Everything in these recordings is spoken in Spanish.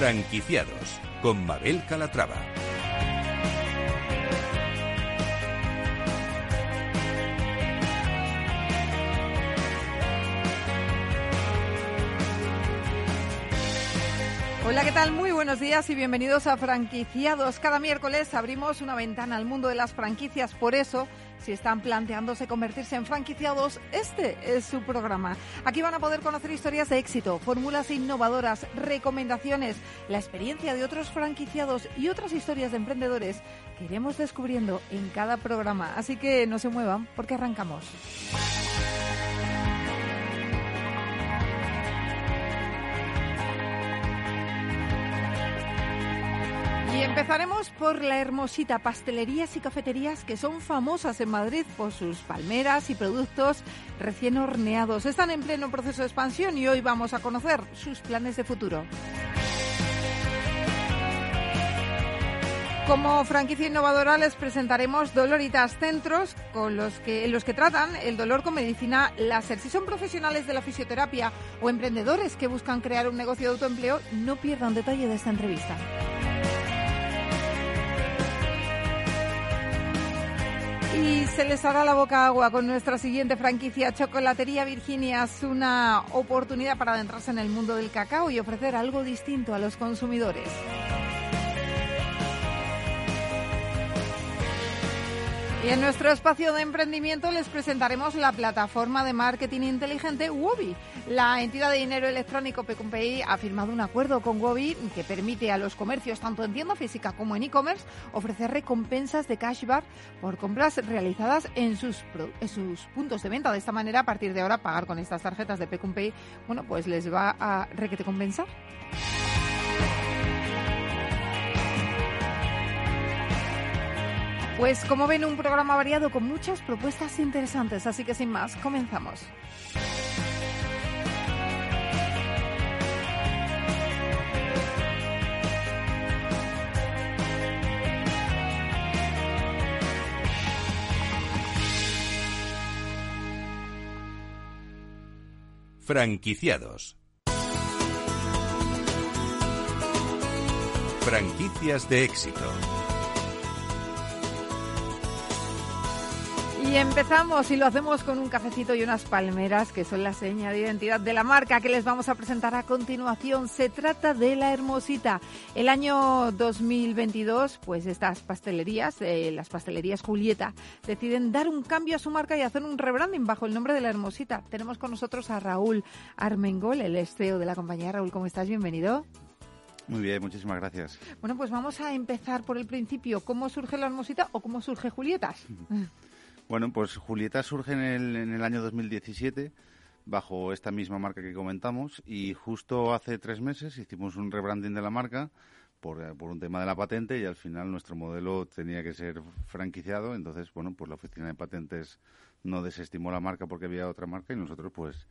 Franquiciados con Mabel Calatrava. Hola, ¿qué tal? Muy buenos días y bienvenidos a Franquiciados. Cada miércoles abrimos una ventana al mundo de las franquicias, por eso si están planteándose convertirse en franquiciados, este es su programa. Aquí van a poder conocer historias de éxito, fórmulas innovadoras, recomendaciones, la experiencia de otros franquiciados y otras historias de emprendedores que iremos descubriendo en cada programa. Así que no se muevan porque arrancamos. Empezaremos por la hermosita pastelerías y cafeterías que son famosas en Madrid por sus palmeras y productos recién horneados. Están en pleno proceso de expansión y hoy vamos a conocer sus planes de futuro. Como franquicia innovadora les presentaremos Doloritas Centros con los que, en los que tratan el dolor con medicina láser. Si son profesionales de la fisioterapia o emprendedores que buscan crear un negocio de autoempleo, no pierdan detalle de esta entrevista. Y se les hará la boca agua con nuestra siguiente franquicia, Chocolatería Virginia. Es una oportunidad para adentrarse en el mundo del cacao y ofrecer algo distinto a los consumidores. Y en nuestro espacio de emprendimiento les presentaremos la plataforma de marketing inteligente Wobi. La entidad de dinero electrónico Pecumpay ha firmado un acuerdo con Wobi que permite a los comercios, tanto en tienda física como en e-commerce, ofrecer recompensas de cashback por compras realizadas en sus, puntos de venta. De esta manera, a partir de ahora, pagar con estas tarjetas de Pecumpay, bueno, pues les va a requete compensar. Pues como ven, un programa variado con muchas propuestas interesantes, así que sin más, comenzamos. Franquiciados. Franquicias de éxito. Y empezamos y lo hacemos con un cafecito y unas palmeras que son la seña de identidad de la marca que les vamos a presentar a continuación. Se trata de La Hermosita. El año 2022, pues estas pastelerías, eh, las pastelerías Julieta, deciden dar un cambio a su marca y hacer un rebranding bajo el nombre de La Hermosita. Tenemos con nosotros a Raúl Armengol, el CEO de la compañía. Raúl, ¿cómo estás? Bienvenido. Muy bien, muchísimas gracias. Bueno, pues vamos a empezar por el principio. ¿Cómo surge La Hermosita o cómo surge Julietas? Bueno, pues Julieta surge en el, en el año 2017 bajo esta misma marca que comentamos y justo hace tres meses hicimos un rebranding de la marca por, por, un tema de la patente y al final nuestro modelo tenía que ser franquiciado. Entonces, bueno, pues la oficina de patentes no desestimó la marca porque había otra marca y nosotros pues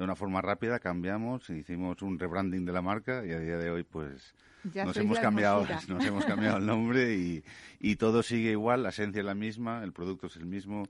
de una forma rápida cambiamos, hicimos un rebranding de la marca y a día de hoy pues ya nos hemos cambiado nos hemos cambiado el nombre y, y todo sigue igual, la esencia es la misma, el producto es el mismo,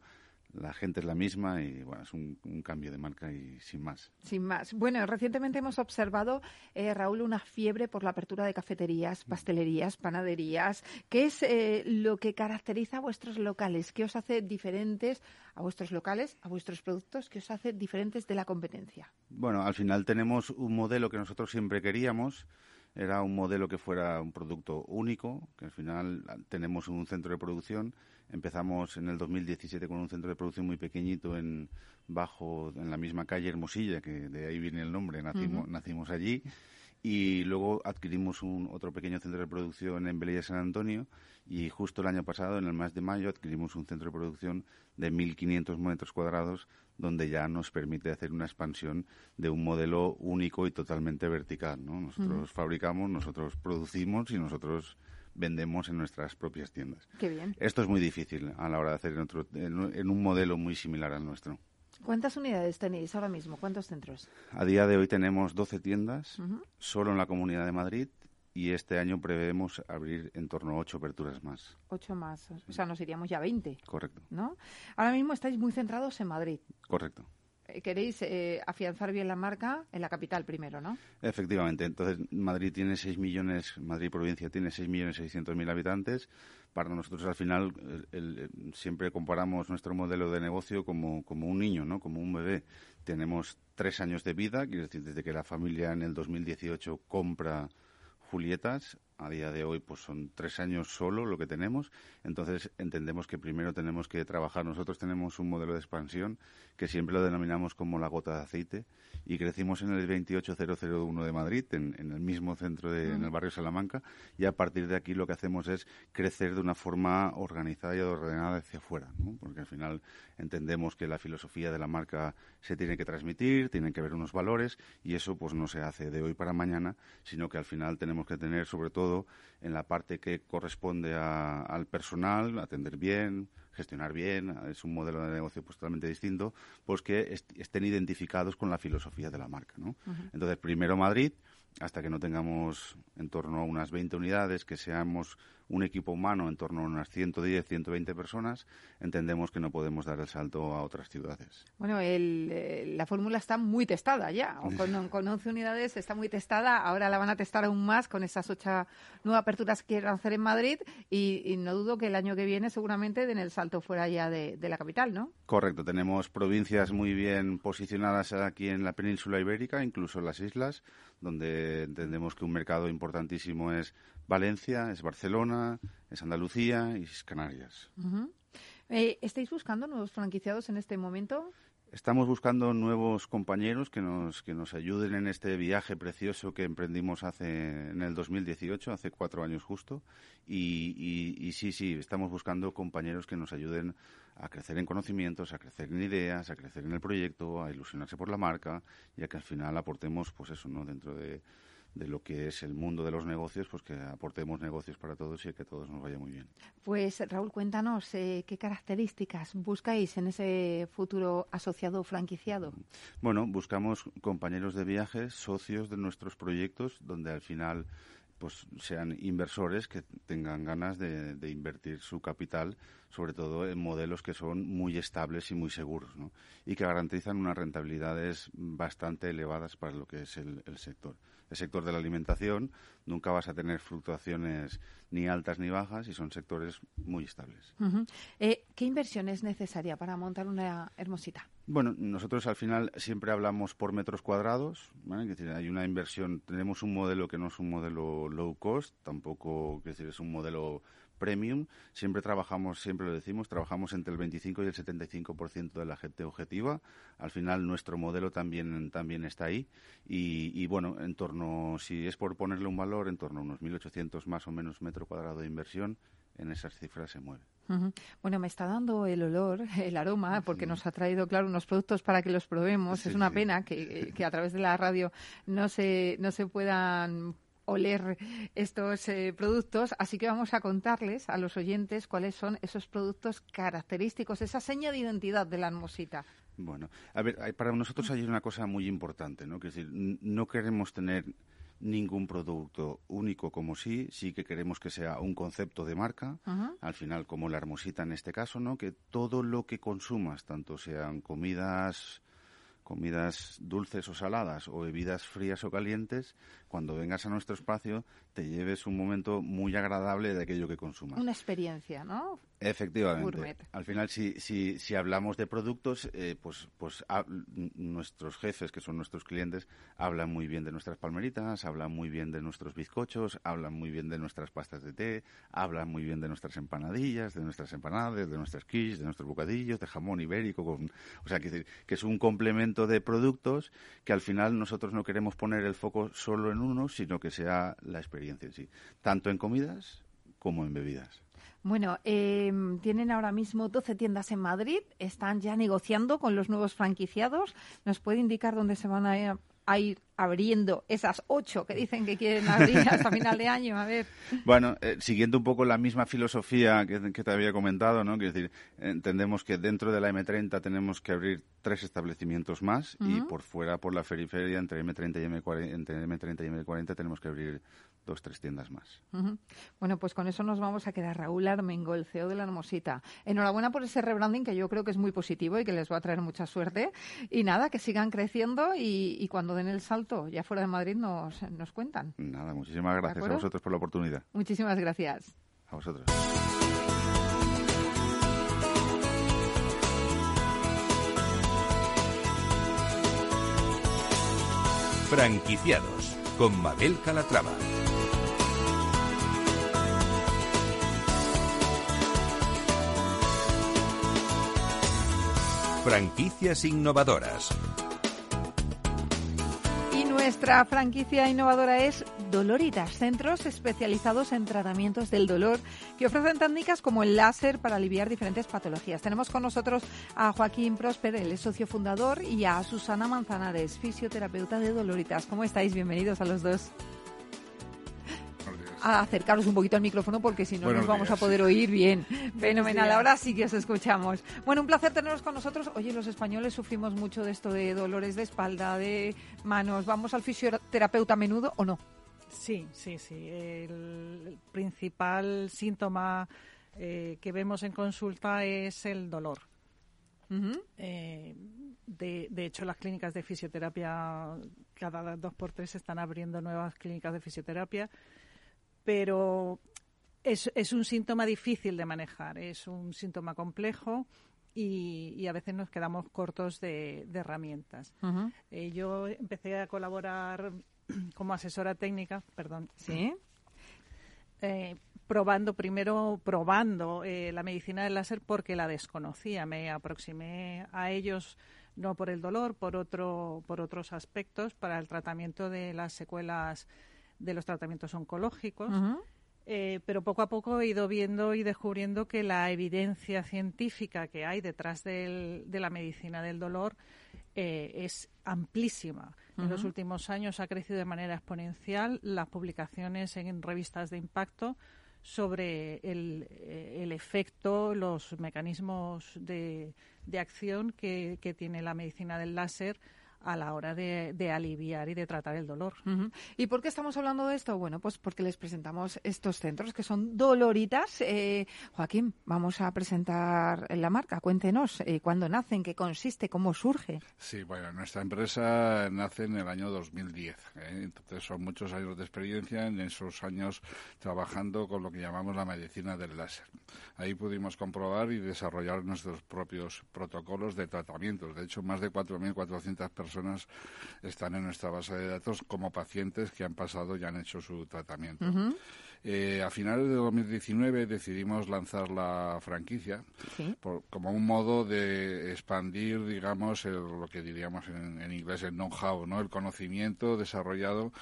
la gente es la misma y bueno, es un, un, cambio de marca y sin más. Sin más. Bueno, recientemente hemos observado, eh, Raúl, una fiebre por la apertura de cafeterías, pastelerías, panaderías. ¿Qué es eh, lo que caracteriza a vuestros locales? ¿Qué os hace diferentes a vuestros locales, a vuestros productos? ¿Qué os hace diferentes de la competencia? Bueno, al final tenemos un modelo que nosotros siempre queríamos era un modelo que fuera un producto único, que al final tenemos un centro de producción. Empezamos en el 2017 con un centro de producción muy pequeñito en bajo en la misma calle Hermosilla, que de ahí viene el nombre, nacimos, uh -huh. nacimos allí. Y luego adquirimos un otro pequeño centro de producción en Belilla San Antonio y justo el año pasado, en el mes de mayo, adquirimos un centro de producción de 1.500 metros cuadrados donde ya nos permite hacer una expansión de un modelo único y totalmente vertical. ¿no? Nosotros uh -huh. fabricamos, nosotros producimos y nosotros vendemos en nuestras propias tiendas. Qué bien. Esto es muy difícil a la hora de hacer en, otro, en, un modelo muy similar al nuestro. ¿Cuántas unidades tenéis ahora mismo? ¿Cuántos centros? A día de hoy tenemos 12 tiendas, uh -huh. solo en la Comunidad de Madrid, y este año prevemos abrir en torno a ocho aperturas más. Ocho más, o sea, nos iríamos ya a 20. Correcto. ¿No? Ahora mismo estáis muy centrados en Madrid. Correcto. Queréis eh, afianzar bien la marca en la capital primero, ¿no? Efectivamente. Entonces, Madrid tiene 6 millones, Madrid provincia tiene 6 millones 600 mil habitantes. Para nosotros, al final, siempre comparamos nuestro modelo de negocio como, como un niño, ¿no? Como un bebé. Tenemos tres años de vida, quiere decir, desde que la familia en el 2018 compra Julietas a día de hoy pues son tres años solo lo que tenemos. Entonces entendemos que primero tenemos que trabajar. Nosotros tenemos un modelo de expansión que siempre lo denominamos como la gota de aceite y crecimos en el 28001 de Madrid, en, el mismo centro, de, en el barrio Salamanca, y a partir de aquí lo que hacemos es crecer de una forma organizada y ordenada hacia afuera, porque al final entendemos que la filosofía de la marca se tiene que transmitir, tienen que haber unos valores y eso pues no se hace de hoy para mañana, sino que al final tenemos que tener sobre todo en la parte que corresponde al personal, atender bien, gestionar bien, es un modelo de negocio pues totalmente distinto, pues que estén identificados con la filosofía de la marca, ¿no? Entonces, primero Madrid, hasta que no tengamos en torno a unas 20 unidades, que seamos un equipo humano en torno a unas 110, 120 personas, entendemos que no podemos dar el salto a otras ciudades. Bueno, eh, la fórmula está muy testada ya. Con, con, 11 unidades está muy testada. Ahora la van a testar aún más con esas ocho nuevas aperturas que quieren hacer en Madrid. Y, no dudo que el año que viene seguramente den el salto fuera ya de, de la capital, ¿no? Correcto. Tenemos provincias muy bien posicionadas aquí en la península ibérica, incluso en las islas, donde entendemos que un mercado importantísimo es Valencia, es Barcelona, es Andalucía y es Canarias. Eh, ¿Estáis buscando nuevos franquiciados en este momento? Estamos buscando nuevos compañeros que nos, que nos ayuden en este viaje precioso que emprendimos hace en el 2018, hace cuatro años justo. Y, y, sí, sí, estamos buscando compañeros que nos ayuden a crecer en conocimientos, a crecer en ideas, a crecer en el proyecto, a ilusionarse por la marca y a que al final aportemos, pues eso, ¿no? Dentro de, de lo que es el mundo de los negocios, pues que aportemos negocios para todos y que todos nos vaya muy bien. Pues Raúl, cuéntanos eh, qué características buscáis en ese futuro asociado franquiciado. Bueno, buscamos compañeros de viajes, socios de nuestros proyectos, donde al final pues sean inversores que tengan ganas de, invertir su capital, sobre todo en modelos que son muy estables y muy seguros, ¿no? y que garantizan unas rentabilidades bastante elevadas para lo que es el sector el sector de la alimentación, nunca vas a tener fluctuaciones ni altas ni bajas y son sectores muy estables. Eh, ¿Qué inversión es necesaria para montar una hermosita? Bueno, nosotros al final siempre hablamos por metros cuadrados. hay una inversión, tenemos un modelo que no es un modelo low cost, tampoco decir, es un modelo premium, siempre trabajamos, siempre lo decimos, trabajamos entre el 25 y el 75% de la gente objetiva. Al final nuestro modelo también, también está ahí. Y, bueno, en torno, si es por ponerle un valor, en torno a unos 1.800 más o menos metro cuadrado de inversión, en esas cifras se mueve. Bueno, me está dando el olor, el aroma, porque nos ha traído, claro, unos productos para que los probemos. es una pena que, que, a través de la radio no se, no se puedan oler estos eh, productos, así que vamos a contarles a los oyentes cuáles son esos productos característicos, esa seña de identidad de la hermosita. Bueno, a ver, para nosotros hay una cosa muy importante, ¿no? Que es decir, no queremos tener ningún producto único como sí, sí que queremos que sea un concepto de marca, al final como la hermosita en este caso, ¿no? Que todo lo que consumas, tanto sean comidas, comidas dulces o saladas o bebidas frías o calientes, cuando vengas a nuestro espacio te lleves un momento muy agradable de aquello que consumas. Una experiencia, ¿no? Efectivamente. Al final, si, si, si hablamos de productos, eh, pues, pues nuestros jefes, que son nuestros clientes, hablan muy bien de nuestras palmeritas, hablan muy bien de nuestros bizcochos, hablan muy bien de nuestras pastas de té, hablan muy bien de nuestras empanadillas, de nuestras empanadas, de nuestras quiches, de nuestros bocadillos, de jamón ibérico. Con, o sea, que, que es un complemento de productos que al final nosotros no queremos poner el foco solo en uno, sino que sea la experiencia en sí, tanto en comidas como en bebidas. Bueno, em, tienen ahora mismo 12 tiendas en Madrid, están ya negociando con los nuevos franquiciados. ¿Nos puede indicar dónde se van a, ir abriendo esas ocho que dicen que quieren abrir hasta final de año? A ver. Bueno, eh, siguiendo un poco la misma filosofía que, te había comentado, ¿no? Quiero decir, entendemos que dentro de la M30 tenemos que abrir tres establecimientos más y por fuera, por la periferia, entre M30 y M40, entre M30 y M40 tenemos que abrir dos, tres tiendas más. Bueno, pues con eso nos vamos a quedar. Raúl Armengo, el CEO de la Hermosita. Enhorabuena por ese rebranding que yo creo que es muy positivo y que les va a traer mucha suerte. Y nada, que sigan creciendo y, cuando den el salto ya fuera de Madrid nos, nos cuentan. Nada, muchísimas gracias a vosotros por la oportunidad. Muchísimas gracias. A vosotros. Franquiciados con Mabel Calatrava. Franquicias innovadoras. Y nuestra franquicia innovadora es Doloritas, centros especializados en tratamientos del dolor que ofrecen técnicas como el láser para aliviar diferentes patologías. Tenemos con nosotros a Joaquín Prosper, el socio fundador, y a Susana Manzanares, fisioterapeuta de Doloritas. ¿Cómo estáis? Bienvenidos a los dos a acercaros un poquito al micrófono porque si no nos vamos a poder oír bien. Fenomenal, ahora sí que os escuchamos. Bueno, un placer teneros con nosotros. Oye, los españoles sufrimos mucho de esto de dolores de espalda, de manos. ¿Vamos al fisioterapeuta a menudo o no? Sí, sí, sí. El principal síntoma eh, que vemos en consulta es el dolor. Eh, de, de, hecho, las clínicas de fisioterapia, cada dos por tres están abriendo nuevas clínicas de fisioterapia, pero es, es un síntoma difícil de manejar, es un síntoma complejo y, a veces nos quedamos cortos de, herramientas. Eh, yo empecé a colaborar como asesora técnica, perdón. Sí. Eh, probando, primero probando eh, la medicina del láser porque la desconocía. Me aproximé a ellos no por el dolor, por, otro, por otros aspectos, para el tratamiento de las secuelas de los tratamientos oncológicos. Eh, pero poco a poco he ido viendo y descubriendo que la evidencia científica que hay detrás de la medicina del dolor eh, es amplísima. En los últimos años ha crecido de manera exponencial las publicaciones en revistas de impacto sobre el, eh, efecto, los mecanismos de, acción que, tiene la medicina del láser a la hora de, aliviar y de tratar el dolor. ¿Y por qué estamos hablando de esto? Bueno, pues porque les presentamos estos centros que son doloritas. Eh, Joaquín, vamos a presentar la marca. Cuéntenos eh, cuándo nacen, qué consiste, cómo surge. Sí, bueno, nuestra empresa nace en el año 2010. ¿eh? Entonces son muchos años de experiencia en esos años trabajando con lo que llamamos la medicina del láser. Ahí pudimos comprobar y desarrollar nuestros propios protocolos de tratamientos. De hecho, más de 4.400 personas personas están en nuestra base de datos como pacientes que han pasado y han hecho su tratamiento. Eh, a finales de 2019 decidimos lanzar la franquicia como un modo de expandir, digamos, lo que diríamos en, inglés el know-how, ¿no? el conocimiento desarrollado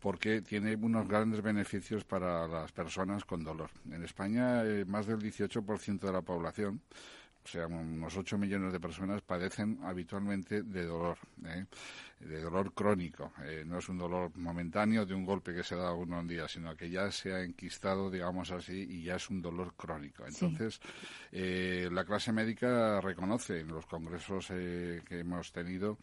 porque tiene unos grandes beneficios para las personas con dolor. En España, eh, más del 18% de la población o sea, unos 8 millones de personas padecen habitualmente de dolor, ¿eh? de dolor crónico. Eh, no es un dolor momentáneo de un golpe que se da uno un día, sino que ya se ha enquistado, digamos así, y ya es un dolor crónico. Entonces, eh, la clase médica reconoce en los congresos que hemos tenido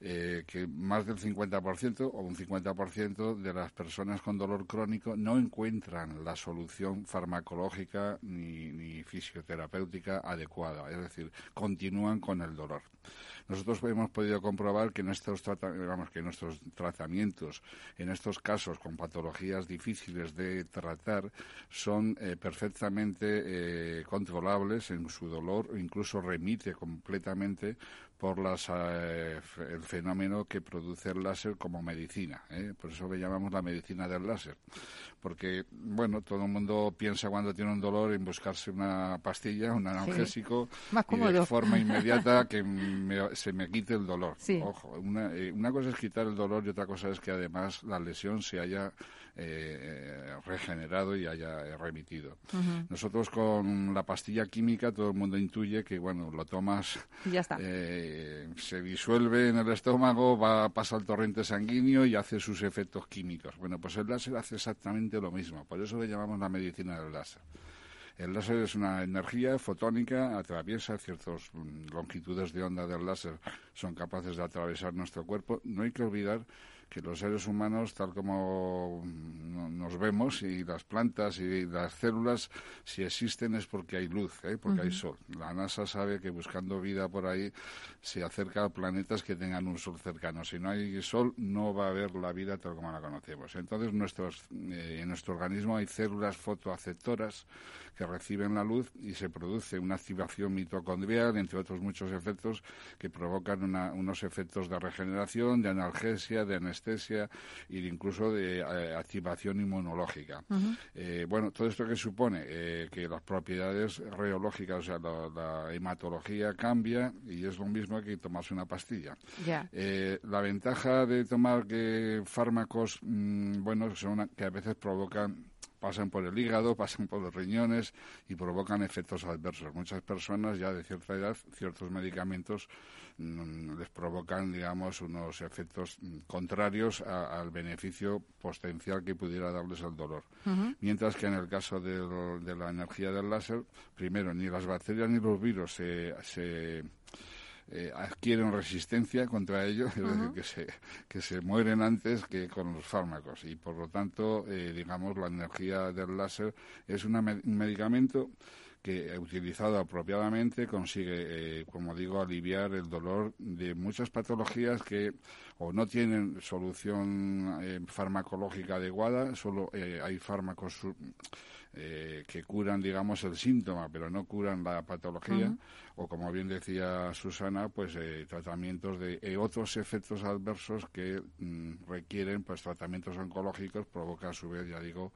eh, que más del 50% o un 50% de las personas con dolor crónico no encuentran la solución farmacológica ni, ni fisioterapéutica adecuada, es decir, continúan con el dolor. Nosotros hemos podido comprobar que, nuestros que nuestros tratamientos, en estos casos con patologías difíciles de tratar, son eh, perfectamente eh, controlables en su dolor incluso remite completamente por las, eh, el fenómeno que produce el láser como medicina. Por eso le llamamos la medicina del láser. Porque, bueno, todo el mundo piensa cuando tiene un dolor en buscarse una pastilla, un analgésico, y de forma inmediata que me, se me quite el dolor. Ojo, eh, una, cosa es quitar el dolor y otra cosa es que además la lesión se haya eh, regenerado y haya remitido. Nosotros con la pastilla química todo el mundo intuye que, bueno, lo tomas, eh, se disuelve en el estómago, va pasa al torrente sanguíneo y hace sus efectos químicos. Bueno, pues el láser hace exactamente lo mismo. Por eso le llamamos la medicina del láser. El láser es una energía fotónica, atraviesa ciertas mm, longitudes de onda del láser, son capaces de atravesar nuestro cuerpo. No hay que olvidar que los seres humanos, tal como nos vemos, y las plantas y las células, si existen es porque hay luz, ¿eh? porque hay sol. La NASA sabe que buscando vida por ahí se acerca a planetas que tengan un sol cercano. Si no hay sol, no va a haber la vida tal como la conocemos. Entonces, nuestros, eh, en nuestro organismo hay células fotoaceptoras que reciben la luz y se produce una activación mitocondrial, entre otros muchos efectos que provocan unos efectos de regeneración, de analgesia, de anestesia e incluso de eh, activación inmunológica. Eh, bueno, todo esto que supone eh, que las propiedades reológicas, o sea, la, hematología cambia y es lo mismo que tomarse una pastilla. la ventaja de tomar que fármacos, mm, bueno, son que a veces provocan pasan por el hígado, pasan por los riñones y provocan efectos adversos. Muchas personas ya de cierta edad, ciertos medicamentos mm, les provocan, digamos, unos efectos mm, contrarios al beneficio potencial que pudiera darles el dolor. Mientras que en el caso de, la energía del láser, primero, ni las bacterias ni los virus se eh, adquieren resistencia contra ello, es decir, que se, que se mueren antes que con los fármacos. Y por lo tanto, eh, digamos, la energía del láser es un medicamento que eh, utilizado apropiadamente consigue, como digo, aliviar el dolor de muchas patologías que o no tienen solución farmacológica adecuada, solo hay fármacos eh, que curan, digamos, el síntoma, pero no curan la patología, o como bien decía Susana, pues eh, tratamientos de eh, otros efectos adversos que mm, requieren pues tratamientos oncológicos, provoca a su vez, ya digo,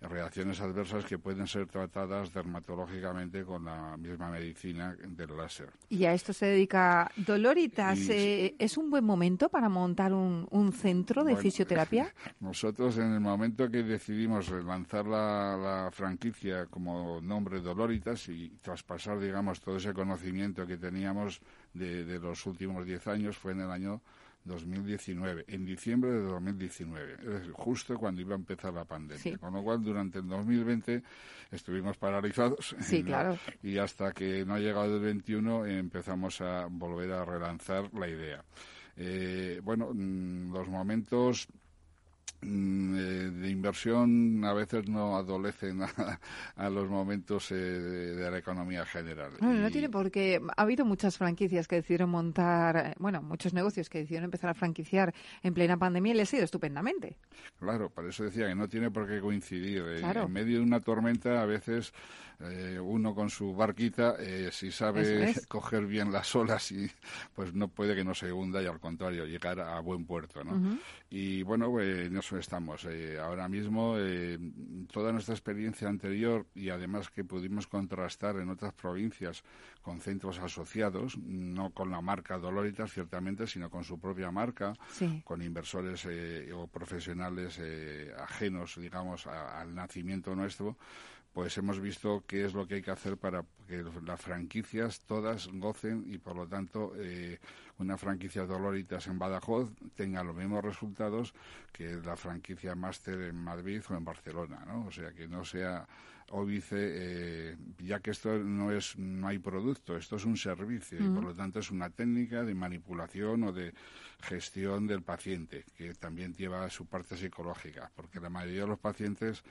reacciones adversas que pueden ser tratadas dermatológicamente con la misma medicina del láser. Y a esto se dedica Doloritas. Eh, ¿Es un buen momento para montar un, centro de fisioterapia? Nosotros en el momento que decidimos lanzar la, franquicia como nombre Doloritas y traspasar, digamos, todo ese conocimiento que teníamos de, de los últimos diez años fue en el año 2019, en diciembre de 2019, es decir, justo cuando iba a empezar la pandemia. Con lo cual, durante el 2020 estuvimos paralizados. Sí, claro. Y hasta que no ha llegado el 21 empezamos a volver a relanzar la idea. Eh, bueno, mm, los momentos eh, de inversión a veces no adolecen a, los momentos eh, de, la economía general. Bueno, no tiene por qué. Ha habido muchas franquicias que decidieron montar, eh, bueno, muchos negocios que decidieron empezar a franquiciar en plena pandemia y les ha ido estupendamente. Claro, por eso decía que no tiene por qué coincidir. En medio de una tormenta a veces eh, uno con su barquita, eh, si sabe coger bien las olas, y, pues no puede que no se hunda y al contrario, llegar a buen puerto. ¿no? Y bueno, pues, en eso estamos. Eh, ahora mismo, toda nuestra experiencia anterior y además que pudimos contrastar en otras provincias con centros asociados, no con la marca Doloritas, ciertamente, sino con su propia marca, con inversores o profesionales ajenos, digamos, al nacimiento nuestro, pues hemos visto qué es lo que hay que hacer para que las franquicias todas gocen y por lo tanto eh, una franquicia Doloritas en Badajoz tenga los mismos resultados que la franquicia Máster en Madrid o en Barcelona, ¿no? O sea, que no sea óbice, eh, ya que esto no es no hay producto, esto es un servicio y por lo tanto es una técnica de manipulación o de gestión del paciente que también lleva su parte psicológica, porque la mayoría de los pacientes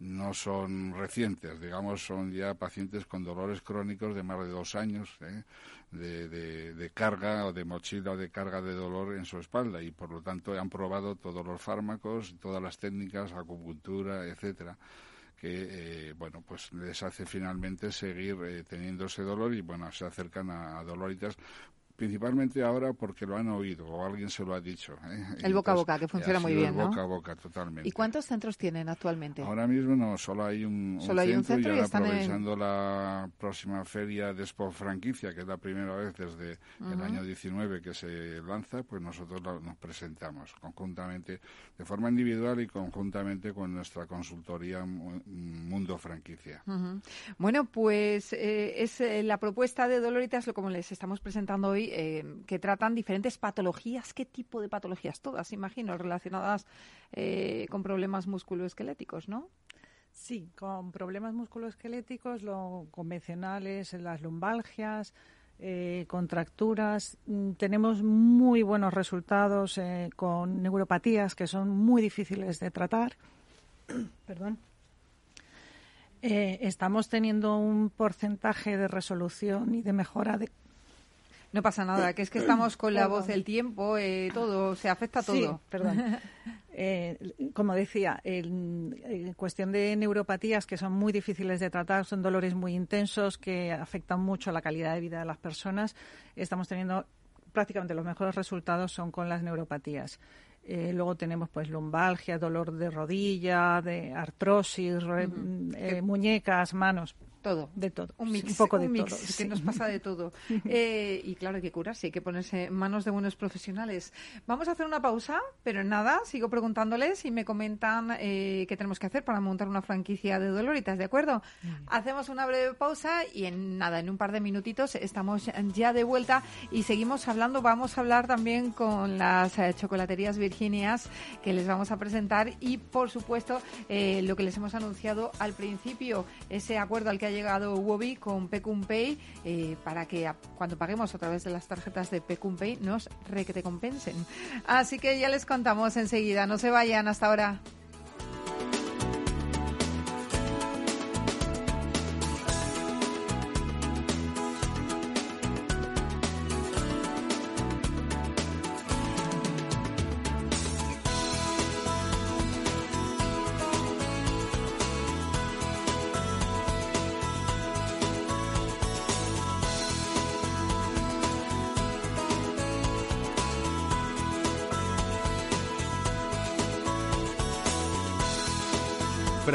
no son recientes, digamos, son ya pacientes con dolores crónicos de más de dos años ¿eh? de, carga o de mochila o de carga de dolor en su espalda y por lo tanto han probado todos los fármacos, todas las técnicas, acupuntura, etcétera que eh, bueno pues les hace finalmente seguir eh, teniendo ese dolor y bueno se acercan a, a doloritas principalmente ahora porque lo han oído o alguien se lo ha dicho. ¿eh? El boca a boca, que funciona muy bien, el boca a boca, totalmente. ¿Y cuántos centros tienen actualmente? Ahora mismo no, solo hay un, ¿Solo hay un centro y, ahora aprovechando la próxima feria de Expo Franquicia, que es la primera vez desde el año 19 que se lanza, pues nosotros nos presentamos conjuntamente, de forma individual y conjuntamente con nuestra consultoría Mundo Franquicia. Bueno, pues eh, es eh, la propuesta de Doloritas, como les estamos presentando hoy, eh, que tratan diferentes patologías. ¿Qué tipo de patologías? Todas, imagino, relacionadas eh, con problemas musculoesqueléticos, ¿no? Sí, con problemas musculoesqueléticos, lo convencionales, las lumbalgias, eh, contracturas. Mm, tenemos muy buenos resultados con neuropatías que son muy difíciles de tratar. Perdón. Estamos teniendo un porcentaje de resolución y de mejora de no pasa nada, que es que estamos con la voz, el tiempo, eh, todo, se afecta todo. Sí, perdón. Eh, como decía, en, cuestión de neuropatías que son muy difíciles de tratar, son dolores muy intensos que afectan mucho a la calidad de vida de las personas, estamos teniendo prácticamente los mejores resultados son con las neuropatías. Eh, luego tenemos pues lumbalgia, dolor de rodilla, de artrosis, muñecas, manos. Todo. De todo. Un mix. Un poco de todo. Que nos pasa de todo. Eh, y claro, hay que curarse, hay que ponerse en manos de buenos profesionales. Vamos a hacer una pausa, pero nada, sigo preguntándoles y me comentan eh, qué tenemos que hacer para montar una franquicia de Doloritas, ¿de acuerdo? Hacemos una breve pausa y en nada, en un par de minutitos estamos ya de vuelta y seguimos hablando. Vamos a hablar también con las eh, chocolaterías Virginias que les vamos a presentar y, por supuesto, lo que les hemos anunciado al principio, ese acuerdo al que ha llegado Wobi con Pecumpay eh, para que cuando paguemos a través de las tarjetas de Pecumpay nos requete compensen. Así que ya les contamos enseguida. No se vayan hasta ahora.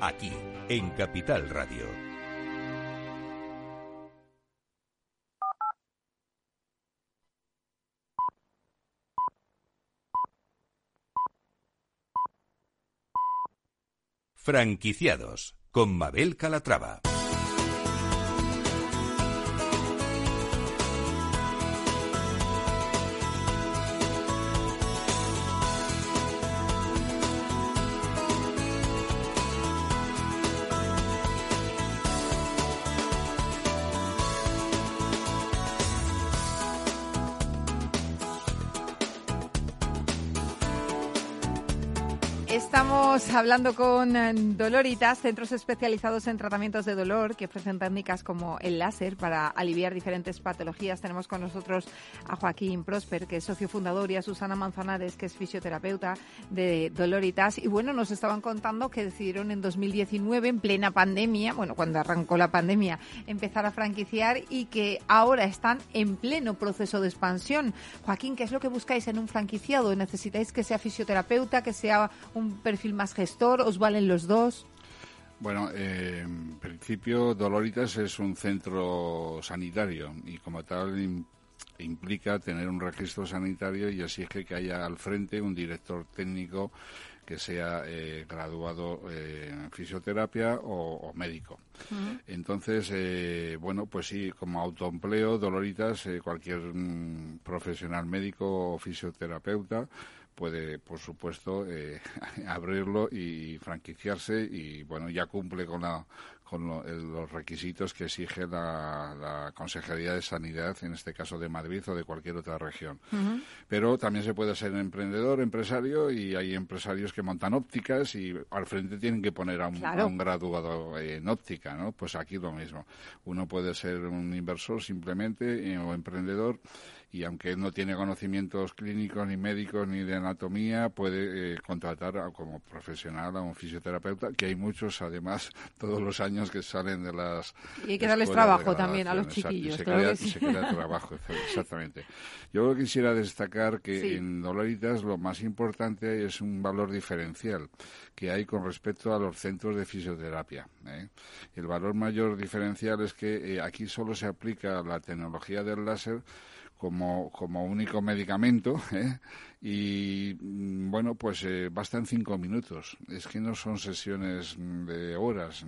Aquí en Capital Radio. Franquiciados con Mabel Calatrava. Hablando con eh, Doloritas, centros especializados en tratamientos de dolor que ofrecen técnicas como el láser para aliviar diferentes patologías. Tenemos con nosotros a Joaquín Prosper, que es socio fundador, y a Susana Manzanares, que es fisioterapeuta de Doloritas. Y bueno, nos estaban contando que decidieron en 2019, en plena pandemia, bueno, cuando arrancó la pandemia, empezar a franquiciar y que ahora están en pleno proceso de expansión. Joaquín, ¿qué es lo que buscáis en un franquiciado? ¿Necesitáis que sea fisioterapeuta, que sea un perfil más gestor? ¿Os valen los dos? Bueno, eh, en principio Doloritas es un centro sanitario y como tal implica tener un registro sanitario y exige que haya al frente un director técnico que sea eh, graduado eh, en fisioterapia o, médico. Entonces, eh, bueno, pues sí, como autoempleo, Doloritas, cualquier mm, profesional médico o fisioterapeuta puede, por supuesto, eh, abrirlo y franquiciarse y, bueno, ya cumple con, la, con los requisitos que exige la, Consejería de Sanidad, en este caso de Madrid o de cualquier otra región. Pero también se puede ser emprendedor, empresario, y hay empresarios que montan ópticas y al frente tienen que poner a un, graduado en óptica, ¿no? Pues aquí lo mismo. Uno puede ser un inversor simplemente eh, o emprendedor y aunque no tiene conocimientos clínicos ni médicos ni de anatomía, puede eh, contratar como profesional a un fisioterapeuta, que hay muchos además todos los años que salen de las... Y hay que darles trabajo también a los chiquillos. se, crea, se trabajo, exactamente. Yo quisiera destacar que en Doloritas lo más importante es un valor diferencial que hay con respecto a los centros de fisioterapia. ¿eh? El valor mayor diferencial es que eh, aquí solo se aplica la tecnología del láser como, como único medicamento ¿eh? y mm, bueno pues eh, bastan cinco minutos es que no son sesiones de horas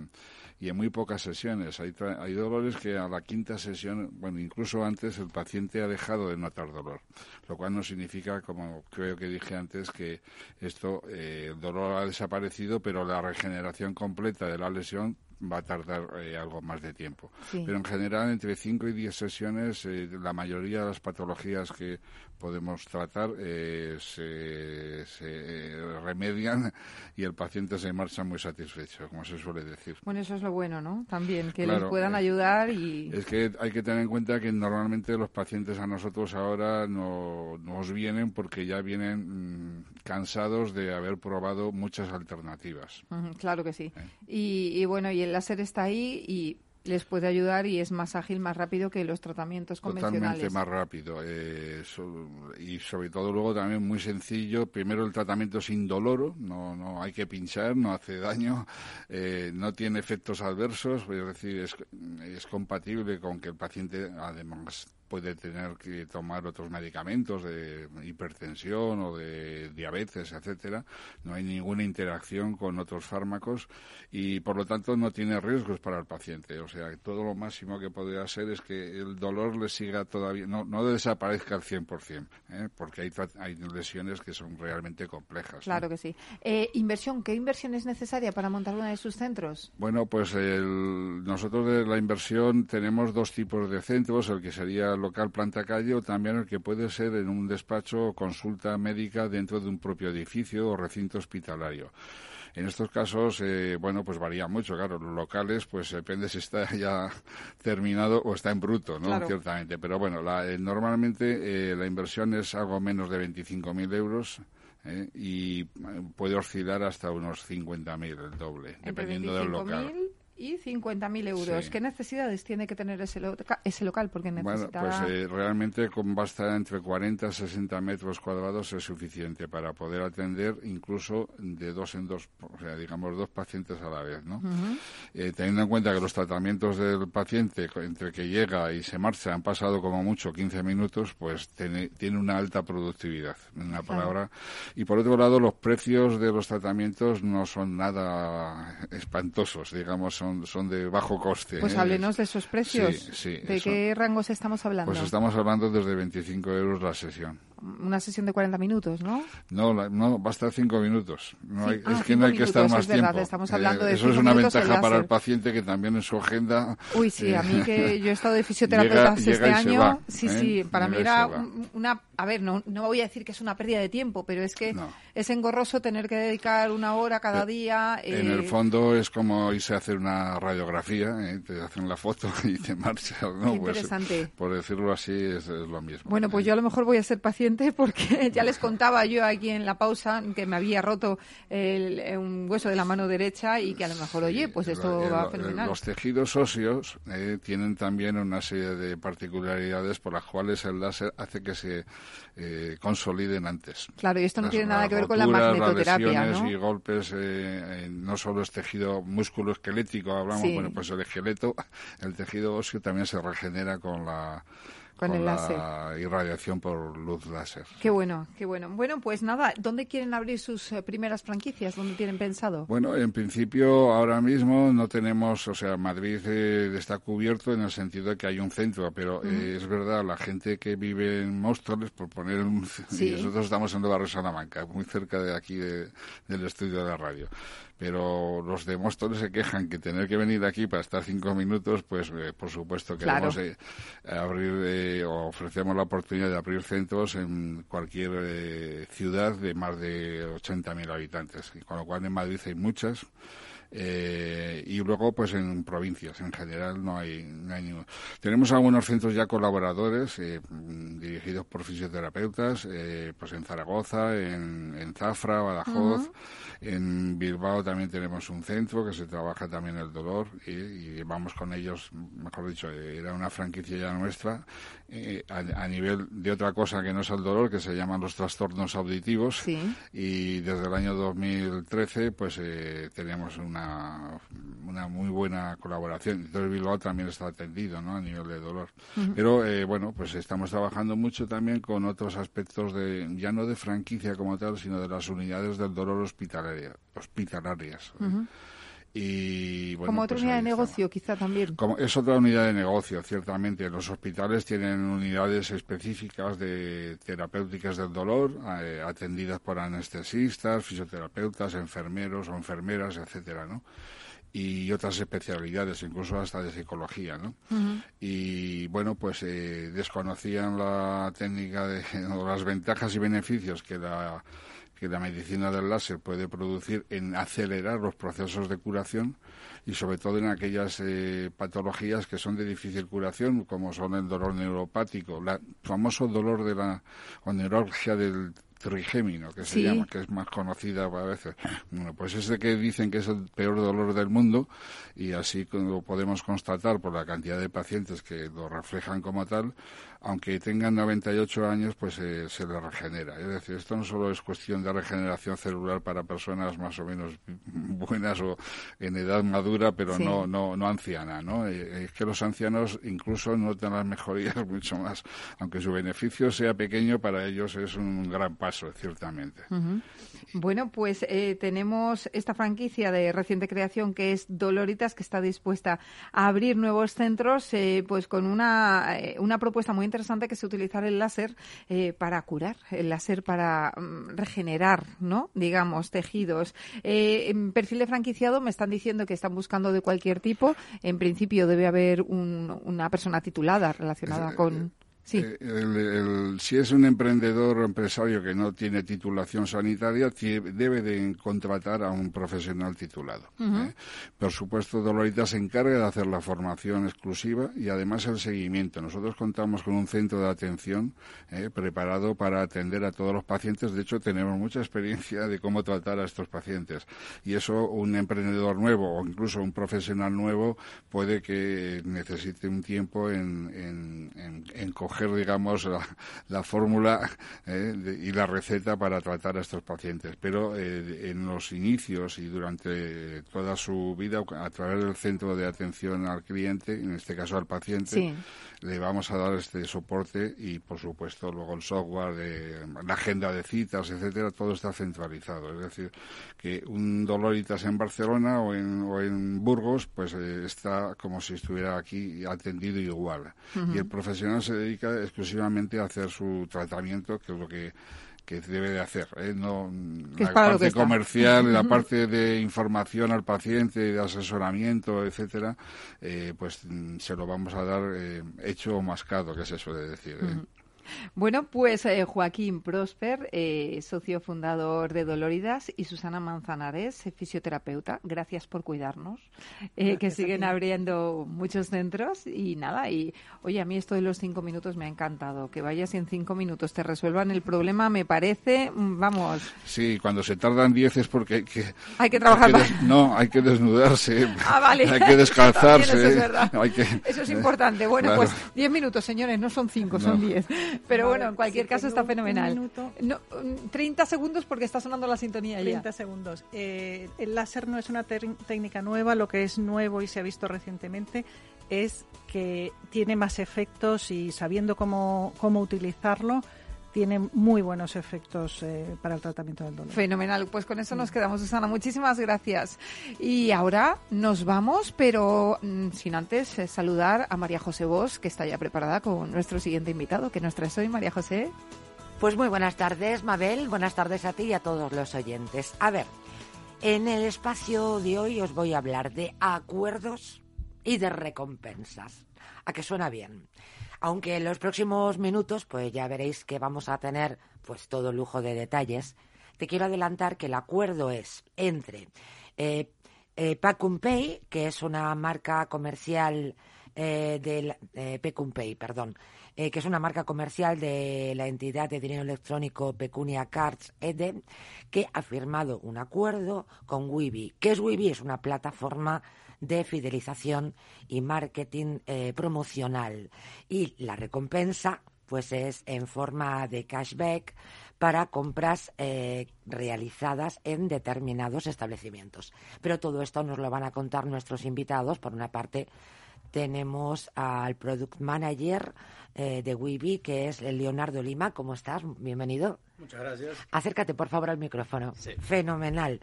y en muy pocas sesiones hay, hay dolores que a la quinta sesión bueno incluso antes el paciente ha dejado de notar dolor lo cual no significa como creo que dije antes que esto eh, el dolor ha desaparecido pero la regeneración completa de la lesión va a tardar eh, algo más de tiempo. Pero en general, entre 5 y 10 sesiones, eh, la mayoría de las patologías que podemos tratar eh, se, remedian y el paciente se marcha muy satisfecho, como se suele decir. Bueno, eso es lo bueno, ¿no? También, que les puedan ayudar y... Es que hay que tener en cuenta que normalmente los pacientes a nosotros ahora no, nos vienen porque ya vienen mm, cansados de haber probado muchas alternativas. claro que sí. Y, y bueno, y el láser está ahí y les puede ayudar y es más ágil, más rápido que los tratamientos convencionales. Totalmente más rápido. Eh, y sobre todo luego también muy sencillo. Primero el tratamiento sin dolor, no, no hay que pinchar, no hace daño, eh, no tiene efectos adversos, es decir, es, es compatible con que el paciente además puede tener que tomar otros medicamentos de hipertensión o de diabetes, etcétera. No hay ninguna interacción con otros fármacos y por lo tanto no tiene riesgos para el paciente. O sea, todo lo máximo que podría ser es que el dolor le siga todavía, no, no desaparezca al 100%, ¿eh? porque hay, hay lesiones que son realmente complejas. Claro que sí. Eh, inversión, ¿qué inversión es necesaria para montar uno de sus centros? Bueno, pues nosotros de la inversión tenemos dos tipos de centros, el que sería local planta calle o también el que puede ser en un despacho o consulta médica dentro de un propio edificio o recinto hospitalario. En estos casos, eh, bueno, pues varía mucho, claro. Los locales, pues depende si está ya terminado o está en bruto, ¿no? Ciertamente. Pero bueno, eh, normalmente eh, la inversión es algo menos de 25.000 euros. y puede oscilar hasta unos 50.000, el doble, dependiendo del local y 50.000 euros. ¿Qué necesidades tiene que tener ese, ese local? Porque necesita... Bueno, pues eh, realmente con basta entre 40 y 60 metros cuadrados es suficiente para poder atender incluso de dos en dos, o sea, digamos, dos pacientes a la vez, ¿no? Eh, teniendo en cuenta que los tratamientos del paciente, entre que llega y se marcha, han pasado como mucho 15 minutos, pues tiene, tiene una alta productividad, en una palabra. Y por otro lado, los precios de los tratamientos no son nada espantosos, digamos, son son, de bajo coste. Pues ¿eh? háblenos de esos precios. ¿De qué rangos estamos hablando? Pues estamos hablando desde 25 euros la sesión una sesión de 40 minutos, ¿no? No, no basta 5 minutos. No es ah, que no hay que estar más tiempo. estamos hablando de eso es una ventaja para el paciente que también en su agenda. Uy, sí, a mí que yo he estado de fisioterapeuta este año. sí, ¿eh? sí, para mí era una. A ver, no, no voy a decir que es una pérdida de tiempo, pero es que es engorroso tener que dedicar una hora cada eh, día. En el eh, fondo es como irse a hacer una radiografía, te hacen la foto y te marcha. ¿no? Pues, interesante. por decirlo así, es, lo mismo. Bueno, pues yo a lo mejor voy a ser paciente porque ya les contaba yo aquí en la pausa que me había roto un hueso de la mano derecha y que a lo mejor, oye, pues esto va fenomenal. Los tejidos óseos eh, tienen también una serie de particularidades por las cuales el láser hace que se eh, consoliden antes. Claro, y esto no tiene nada que ver con la magnetoterapia, ¿no? y golpes, eh, no solo es tejido músculo esquelético, hablamos, bueno, pues el esqueleto, el tejido óseo también se regenera con la con, el láser. la irradiación por luz láser. Qué bueno, qué bueno. Bueno, pues nada, ¿dónde quieren abrir sus eh, primeras franquicias? ¿Dónde tienen pensado? Bueno, en principio ahora mismo no tenemos, o sea, Madrid eh, está cubierto en el sentido de que hay un centro, pero eh, es verdad, la gente que vive en Móstoles, por poner un... Y nosotros estamos en el barrio Salamanca, muy cerca de aquí del estudio de la radio pero los de Móstoles se quejan que tener que venir aquí para estar cinco minutos, pues eh, por supuesto queremos eh, abrir eh, o ofrecemos la oportunidad de abrir centros en cualquier ciudad de más de 80.000 habitantes, con lo cual en Madrid hay muchas. Eh, y luego, pues en provincias en general no hay, no hay ninguno. Tenemos algunos centros ya colaboradores eh, dirigidos por fisioterapeutas, eh, pues en Zaragoza, en, en Zafra, Badajoz, en Bilbao también tenemos un centro que se trabaja también el dolor y, y vamos con ellos, mejor dicho, era una franquicia ya nuestra a, nivel de otra cosa que no es el dolor, que se llaman los trastornos auditivos. Y desde el año 2013, pues tenemos una una, muy buena colaboración. Entonces Bilbao también está atendido ¿no? a nivel de dolor. Pero eh, bueno, pues estamos trabajando mucho también con otros aspectos de, ya no de franquicia como tal, sino de las unidades del dolor hospitalaria, hospitalarias. Y, como otra pues unidad de negocio, quizá también. Como, es otra unidad de negocio, ciertamente. Los hospitales tienen unidades específicas de terapéuticas del dolor, eh, atendidas por anestesistas, fisioterapeutas, enfermeros o enfermeras, etcétera, ¿no? y otras especialidades, incluso hasta de psicología, ¿no? Y bueno, pues eh, desconocían la técnica de o las ventajas y beneficios que la que la medicina del láser puede producir en acelerar los procesos de curación y sobre todo en aquellas eh, patologías que son de difícil curación, como son el dolor neuropático, el famoso dolor de la o neuralgia del trigémino, que se llama, que es más conocida a veces. Bueno, pues ese que dicen que es el peor dolor del mundo y así lo podemos constatar por la cantidad de pacientes que lo reflejan como tal, aunque tengan 98 años, pues eh, se le regenera. Es decir, esto no solo es cuestión de regeneración celular para personas más o menos buenas o en edad madura, pero no, no, no anciana, ¿no? Eh, es que los ancianos incluso notan las mejorías mucho más, aunque su beneficio sea pequeño, para ellos es un gran paso ciertamente. Bueno, pues eh, tenemos esta franquicia de reciente creación que es Doloritas, que está dispuesta a abrir nuevos centros, eh, pues con una, eh, una propuesta muy interesante que es utilizar el láser para curar, el láser para mm, regenerar, ¿no? Digamos, tejidos. en perfil de franquiciado me están diciendo que están buscando de cualquier tipo. En principio debe haber una persona titulada relacionada con Eh, si es un emprendedor o empresario que no tiene titulación sanitaria, debe de contratar a un profesional titulado. ¿eh? Por supuesto, Dolorita se encarga de hacer la formación exclusiva y además el seguimiento. Nosotros contamos con un centro de atención ¿eh? preparado para atender a todos los pacientes. De hecho, tenemos mucha experiencia de cómo tratar a estos pacientes. Y eso un emprendedor nuevo o incluso un profesional nuevo puede que necesite un tiempo en, en coger digamos, la, fórmula eh, y la receta para tratar a estos pacientes. Pero eh, en los inicios y durante toda su vida, a través del centro de atención al cliente, en este caso al paciente, le vamos a dar este soporte y, por supuesto, luego el software, de, la agenda de citas, etcétera, todo está centralizado. Es decir, que un Doloritas en Barcelona o en, o en Burgos, pues eh, está como si estuviera aquí atendido igual. Y el profesional se dedica exclusivamente a hacer su tratamiento, que es lo que que debe de hacer. ¿eh? No, la parte comercial, la parte de información al paciente, de asesoramiento, etcétera, eh, pues mm, se lo vamos a dar eh, hecho o mascado, que eso de decir. ¿eh? Bueno, pues eh, Joaquín Prosper, eh, socio fundador de Doloridas, y Susana Manzanares, eh, fisioterapeuta. Gracias por cuidarnos, que siguen abriendo muchos centros. Y nada, y oye, a mí esto de los cinco minutos me ha encantado. Que vayas en cinco minutos te resuelvan el problema, me parece, mm, vamos. Sí, cuando se tardan diez es porque hay que. Hay que trabajar No, hay que desnudarse. Ah, vale. Hay que descalzarse. eso, es verdad. eso es importante. Bueno, pues diez minutos, señores, no son cinco, son diez. Pero bueno, en cualquier caso está fenomenal. No, 30 segundos porque está sonando la sintonía 30 segundos. Eh, el láser no es una técnica nueva, lo que es nuevo y se ha visto recientemente es que tiene más efectos y sabiendo cómo, cómo utilizarlo, tiene muy buenos efectos eh, para el tratamiento del dolor. Fenomenal. Pues con eso nos quedamos, Susana. Muchísimas gracias. Y ahora nos vamos, pero mm, sin antes eh, saludar a María José Bosch, que está ya preparada con nuestro siguiente invitado. que nos traes hoy, María José? Pues muy buenas tardes, Mabel. Buenas tardes a ti y a todos los oyentes. A ver, en el espacio de hoy os voy a hablar de acuerdos y de recompensas. ¿A que suena bien? Aunque en los próximos minutos, pues ya veréis que vamos a tener pues todo lujo de detalles. Te quiero adelantar que el acuerdo es entre eh, eh que es una marca comercial eh, de eh, Pay, perdón, eh, que es una marca comercial de la entidad de dinero electrónico Pecunia Cards EDE, que ha firmado un acuerdo con Wibi. ¿Qué es Wibi? Es una plataforma de fidelización y marketing eh, promocional. Y la recompensa, pues es en forma de cashback para compras eh, realizadas en determinados establecimientos. Pero todo esto nos lo van a contar nuestros invitados. Por una parte, tenemos al Product Manager eh, de Wibi, que es Leonardo Lima. ¿Cómo estás? Bienvenido. Muchas gracias. Acércate, por favor, al micrófono. Fenomenal.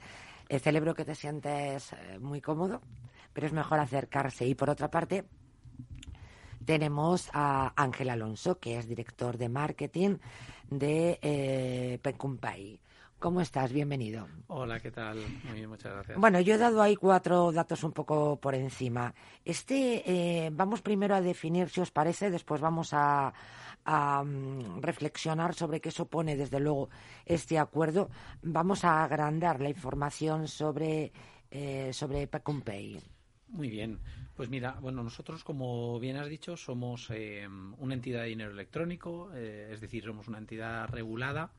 celebro que te sientes muy cómodo pero es mejor acercarse. Y por otra parte, tenemos a Ángel Alonso, que es director de marketing de eh, Pecumpay. ¿Cómo estás? Bienvenido. Hola, ¿qué tal? Muy bien, muchas gracias. Bueno, yo he dado ahí cuatro datos un poco por encima. Este, eh, vamos primero a definir, si os parece, después vamos a, mm, reflexionar sobre qué supone, desde luego, este acuerdo. Vamos a agrandar la información sobre, eh, sobre Pecumpay. Muy bien. Pues mira, bueno, nosotros, como bien has dicho, somos eh, una entidad de dinero electrónico, eh, es decir, somos una entidad regulada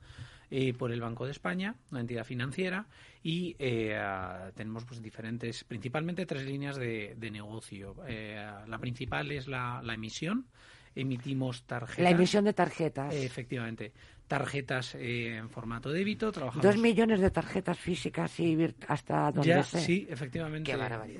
eh, por el Banco de España, una entidad financiera, y tenemos pues diferentes, principalmente tres líneas de, negocio. la principal es la, la emisión, emitimos tarjetas. La emisión de tarjetas. efectivamente tarjetas eh, en formato débito. Trabajamos... Dos millones de tarjetas físicas y hasta donde ya, Sí, efectivamente.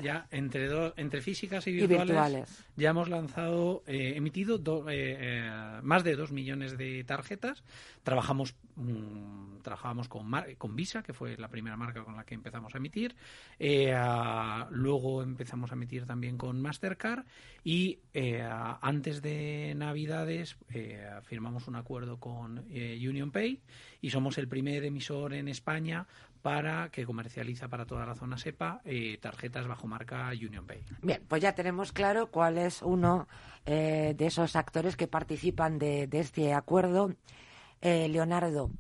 Ya entre, entre físicas y virtuales, ya hemos lanzado, eh, emitido eh, más de dos millones de tarjetas. Trabajamos, mm, trabajábamos con, con Visa, que fue la primera marca con la que empezamos a emitir. luego empezamos a emitir también con Mastercard y antes de Navidades firmamos un acuerdo con Union Pay y somos el primer emisor en España para que comercializa para toda la zona SEPA eh, tarjetas bajo marca Union Pay. Bien, pues ya tenemos claro cuál es uno eh, de esos actores que participan de, de este acuerdo. Eh, Leonardo,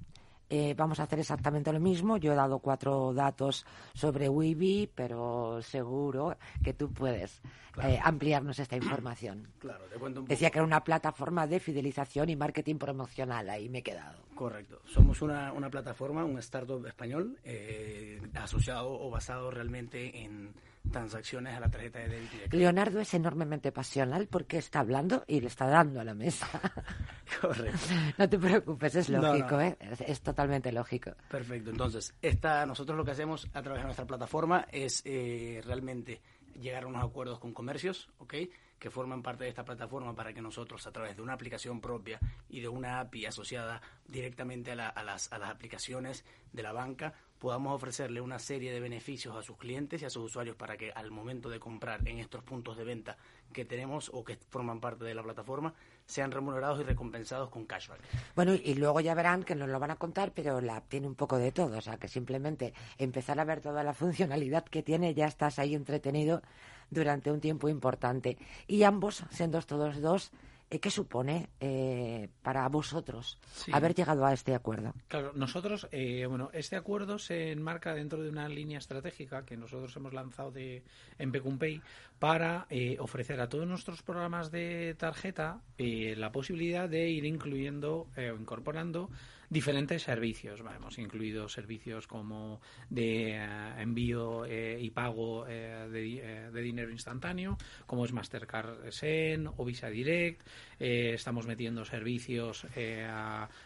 eh, vamos a hacer exactamente lo mismo. Yo he dado cuatro datos sobre Wibi, pero seguro que tú puedes eh, ampliarnos esta información. Claro, te cuento un poco. Decía que era una plataforma de fidelización y marketing promocional. Ahí me he quedado. Correcto. Somos una, una plataforma, un startup español eh, asociado o basado realmente en transacciones a la tarjeta de débito. Leonardo es enormemente pasional porque está hablando y le está dando a la mesa. Correcto. No te preocupes, es No, lógico, no. ¿eh? Es, es totalmente lógico. Perfecto. Entonces, esta, nosotros lo que hacemos a través de nuestra plataforma es eh, realmente llegar a unos acuerdos con comercios, ¿ok? Que forman parte de esta plataforma para que nosotros, a través de una aplicación propia y de una API asociada directamente a, la- a las, a las aplicaciones de la banca, podamos ofrecerle una serie de beneficios a sus clientes y a sus usuarios para que al momento de comprar en estos puntos de venta que tenemos o que forman parte de la plataforma, sean remunerados y recompensados con cashback. Bueno, y luego ya verán que nos lo van a contar, pero la tiene un poco de todo. O sea, que simplemente empezar a ver toda la funcionalidad que tiene, ya estás ahí entretenido durante un tiempo importante. Y ambos, siendo todos dos, ¿qué supone eh, para vosotros Sí. haber llegado a este acuerdo? Claro, nosotros, eh, bueno, este acuerdo se enmarca dentro de una línea estratégica que nosotros hemos lanzado de, en Pecumpay para eh, ofrecer a todos nuestros programas de tarjeta eh, la posibilidad de ir incluyendo eh, o incorporando diferentes servicios. Hemos incluido servicios como de eh, envío eh, y pago eh, de, eh, de dinero instantáneo, como es Mastercard Sen o Visa Direct. Eh, estamos metiendo servicios eh,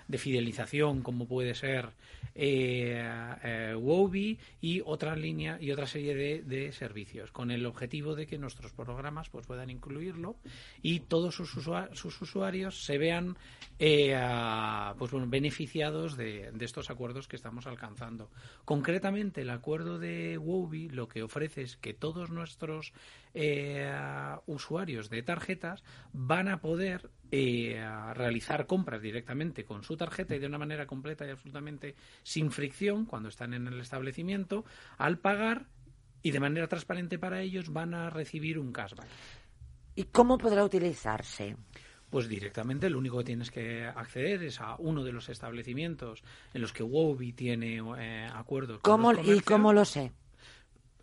de fidelización, como puede ser eh, eh, Wobi y otra línea y otra serie de, servicios, con el objetivo de que nuestros programas pues puedan incluirlo y todos sus, usua- sus usuarios se vean pues bueno, beneficiados de, de estos acuerdos que estamos alcanzando. Concretamente, el acuerdo de Wobi lo que ofrece es que todos nuestros usuarios de tarjetas van a poder eh, realizar compras directamente con su tarjeta y de una manera completa y absolutamente sin fricción cuando están en el establecimiento al pagar y de manera transparente para ellos van a recibir un cashback. ¿Y cómo podrá utilizarse? Pues directamente lo único que tienes que acceder es a uno de los establecimientos en los que Wobi tiene eh, acuerdos con ¿Cómo, los ¿Y cómo lo sé?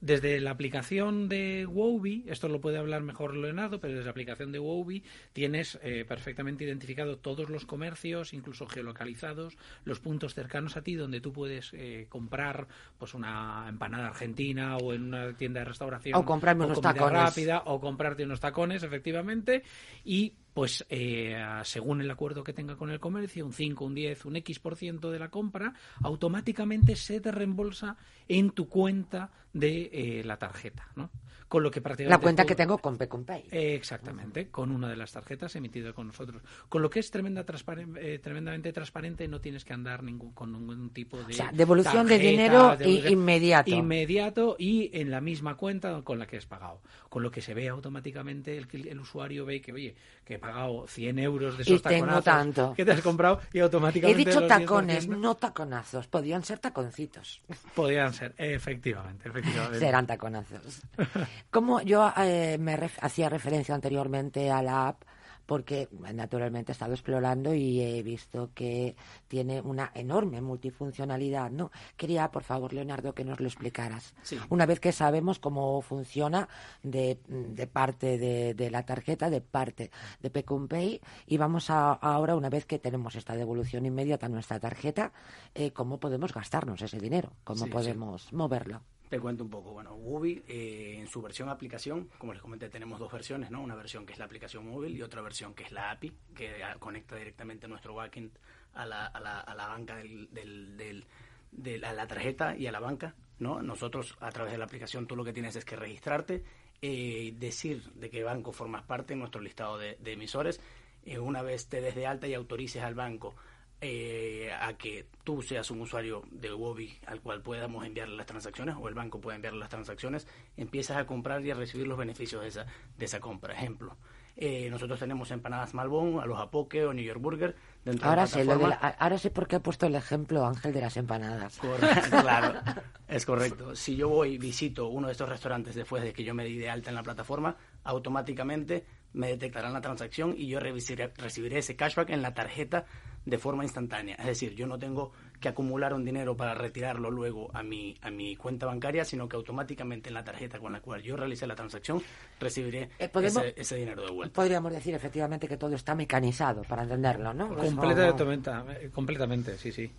Desde la aplicación de Wobi, esto lo puede hablar mejor Leonardo, pero desde la aplicación de Wobi tienes eh, perfectamente identificado todos los comercios, incluso geolocalizados, los puntos cercanos a ti donde tú puedes eh, comprar pues una empanada argentina o en una tienda de restauración O comprarme unos comida tacones. rápida o comprarte unos tacones, efectivamente, y pues eh, según el acuerdo que tenga con el comercio, un 5, un 10, un X por ciento de la compra, automáticamente se te reembolsa en tu cuenta de eh, la tarjeta, ¿no? Con lo que prácticamente... La cuenta que tengo con Pecumpay. Eh, Exactamente, con una de las tarjetas emitida con nosotros. Con lo que es tremenda transparen- eh, tremendamente transparente, no tienes que andar ningún, con ningún tipo de. O sea, devolución de dinero devolución- inmediato. Inmediato y en la misma cuenta con la que has pagado. Con lo que se ve automáticamente, el, el usuario ve que, oye, que he pagado 100 euros de Y esos tengo taconazos tanto. que te has comprado y He automáticamente. dicho los 10%. tacones, no taconazos. Podían ser taconcitos. Podrían ser, efectivamente, efectivamente. Serán taconazos. Como yo eh, me ref- hacía referencia anteriormente a la app, porque naturalmente he estado explorando y he visto que tiene una enorme multifuncionalidad, ¿no? Quería, por favor, Leonardo, que nos lo explicaras. Sí. Una vez que sabemos cómo funciona de, de parte de, de la tarjeta, de parte de Pecumpay, y vamos a, ahora, una vez que tenemos esta devolución inmediata a nuestra tarjeta, eh, cómo podemos gastarnos ese dinero, cómo Sí, sí. podemos moverlo. Te cuento un poco. Bueno, Wubi, eh, en su versión aplicación, como les comenté, tenemos dos versiones, ¿no? Una versión que es la aplicación móvil y otra versión que es la API, que conecta directamente nuestro backend a la, a la, a la banca del, del, del- del- a la tarjeta y a la banca, ¿no? Nosotros, a través de la aplicación, tú lo que tienes es que registrarte, eh, decir de qué banco formas parte en nuestro listado de, de emisores. Eh, una vez te des de alta y autorices al banco eh, a que tú seas un usuario de Wobi al cual podamos enviarle las transacciones o el banco puede enviarle las transacciones, empiezas a comprar y a recibir los beneficios de esa, de esa compra. Ejemplo, Eh, nosotros tenemos empanadas Malbón, a los Apoque o New York Burger. Dentro ahora, de la sé, lo de la- ahora sé por qué ha puesto el ejemplo Ángel de las empanadas. Correcto, claro, es correcto. Si yo voy y visito uno de estos restaurantes después de que yo me di de alta en la plataforma, automáticamente me detectarán la transacción y yo revisiré- recibiré ese cashback en la tarjeta de forma instantánea. Es decir, yo no tengo que acumular un dinero para retirarlo luego a mi, a mi cuenta bancaria, sino que automáticamente en la tarjeta con la cual yo realicé la transacción recibiré Eh, ¿podemos- ese, ese dinero de vuelta. Podríamos decir efectivamente que todo está mecanizado para entenderlo, ¿no? Es como- Completamente, eh, completamente, sí, sí.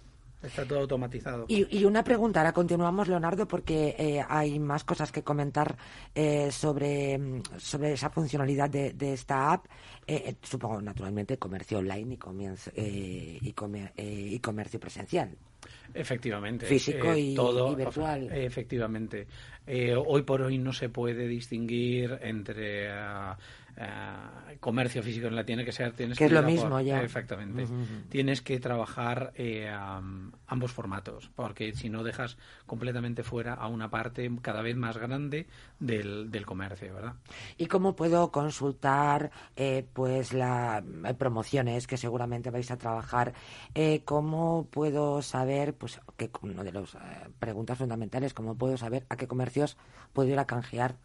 Está todo automatizado. Y, y una pregunta, ahora continuamos, Leonardo, porque eh, hay más cosas que comentar eh, sobre, sobre esa funcionalidad de, de esta app. Eh, eh, supongo, naturalmente, comercio online y, comienzo, y, comer- y comercio presencial. Efectivamente. Físico y- todo, y virtual. Efectivamente. Hoy por hoy no se puede distinguir entre ah, ah, comercio físico en la tienda que sea. Tienes Que es lo por- mismo ya. Exactamente. Tienes que trabajar eh, am, ambos formatos, porque si no dejas completamente fuera a una parte cada vez más grande del, del comercio, ¿verdad? ¿Y cómo puedo consultar eh, pues las promociones que seguramente vais a trabajar? Eh, ¿Cómo puedo saber, pues que una de las preguntas fundamentales, cómo puedo saber a qué comercios puedo ir a canjear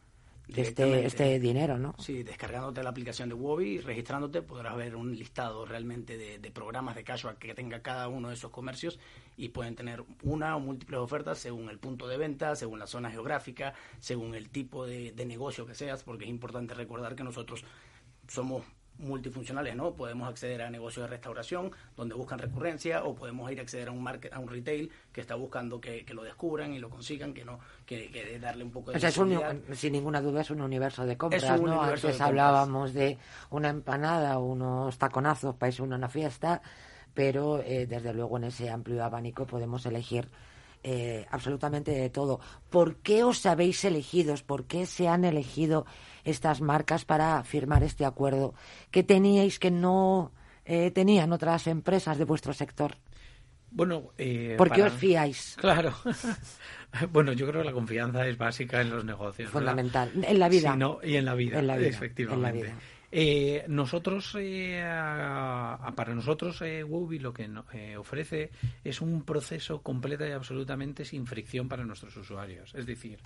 este, Directamente. este dinero, ¿no? Sí, descargándote la aplicación de Wobi y registrándote podrás ver un listado realmente de, de programas de cashback que tenga cada uno de esos comercios y pueden tener una o múltiples ofertas según el punto de venta, según la zona geográfica, según el tipo de, de negocio que seas, porque es importante recordar que nosotros somos multifuncionales, ¿no? Podemos acceder a negocios de restauración donde buscan recurrencia o podemos ir a acceder a un market, a un retail que está buscando que, que lo descubran y lo consigan, que no que, que darle un poco de O sea, es un- sin ninguna duda es un universo de compras, un ¿no? Antes de compras. hablábamos de una empanada, unos taconazos para irse a una fiesta, pero eh, desde luego en ese amplio abanico podemos elegir eh, absolutamente de todo. ¿Por qué os habéis elegido? ¿Por qué se han elegido estas marcas para firmar este acuerdo? ¿Qué teníais que no eh, tenían otras empresas de vuestro sector? Bueno, eh, ¿Por qué para- os fiáis? Claro. bueno, yo creo que la confianza es básica en los negocios. ¿verdad? Fundamental. En la vida. Sí, no, y en la vida, En la vida, efectivamente. en la vida. Eh, nosotros, eh, a- a- para nosotros, eh, lo que no- eh, ofrece es un proceso completa y absolutamente sin fricción para nuestros usuarios. Es decir,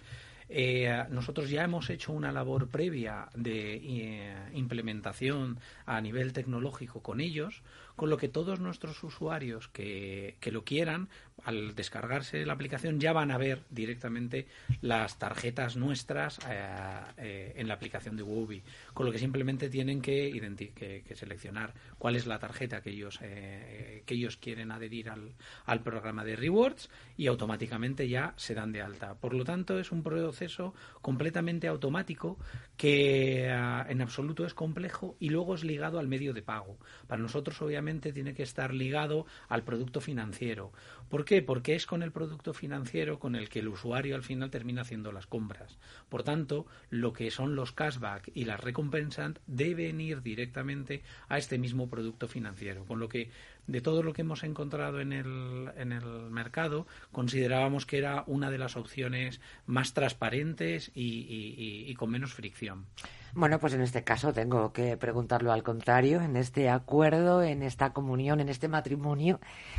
eh, nosotros ya hemos hecho una labor previa de eh, implementación a nivel tecnológico con ellos, con lo que todos nuestros usuarios que, que lo quieran, al descargarse la aplicación ya van a ver directamente las tarjetas nuestras eh, eh, en la aplicación de Wobi, con lo que simplemente tienen que, que, que seleccionar cuál es la tarjeta que ellos, que ellos quieren adherir al, al programa de rewards y automáticamente ya se dan de alta. Por lo tanto, es un proceso completamente automático que ah, en absoluto es complejo y luego es ligado al medio de pago. Para nosotros, obviamente, tiene que estar ligado al producto financiero. ¿Por qué? Porque es con el producto financiero con el que el usuario al final termina haciendo las compras. Por tanto, lo que son los cashback y las recompensas deben ir directamente a este mismo producto financiero. Con lo que de todo lo que hemos encontrado en el, en el mercado, considerábamos que era una de las opciones más transparentes y, y- y- y con menos fricción. Bueno, pues en este caso tengo que preguntarlo al contrario, en este acuerdo, en esta comunión, en este matrimonio